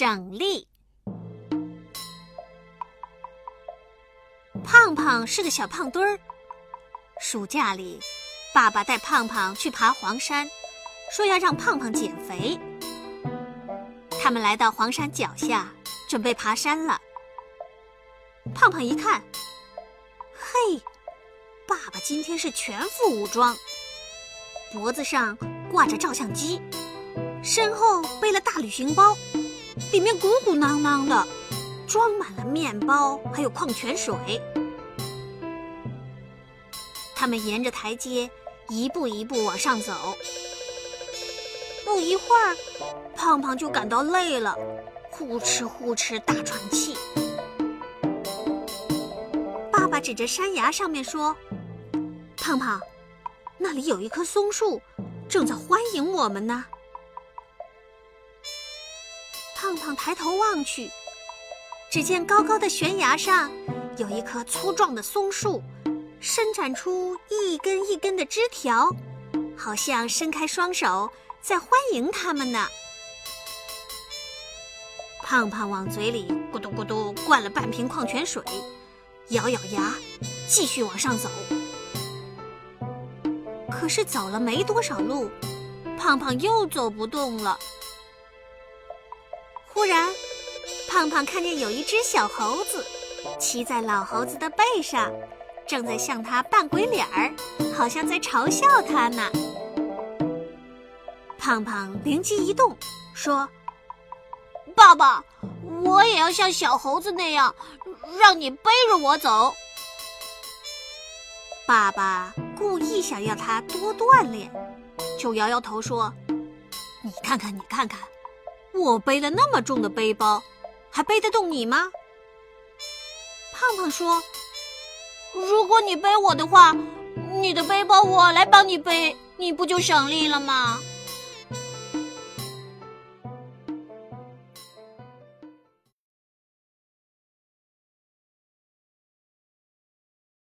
省力。胖胖是个小胖墩儿。暑假里，爸爸带胖胖去爬黄山，说要让胖胖减肥。他们来到黄山脚下，准备爬山了。胖胖一看，嘿，爸爸今天是全副武装，脖子上挂着照相机，身后背了大旅行包，里面鼓鼓囊囊的，装满了面包还有矿泉水。他们沿着台阶一步一步往上走，不一会儿，胖胖就感到累了，呼哧呼哧大喘气。爸爸指着山崖上面说：“胖胖，那里有一棵松树，正在欢迎我们呢。”胖胖抬头望去，只见高高的悬崖上有一棵粗壮的松树。伸展出一根一根的枝条，好像伸开双手在欢迎他们呢。胖胖往嘴里咕嘟咕嘟灌了半瓶矿泉水，咬咬牙，继续往上走。可是走了没多少路，胖胖又走不动了。忽然，胖胖看见有一只小猴子骑在老猴子的背上。正在向他扮鬼脸儿，好像在嘲笑他呢。胖胖灵机一动，说：“爸爸，我也要像小猴子那样，让你背着我走。”爸爸故意想要他多锻炼，就摇摇头说：“你看看，你看看，我背了那么重的背包，还背得动你吗？”胖胖说。如果你背我的话，你的背包我来帮你背，你不就省力了吗？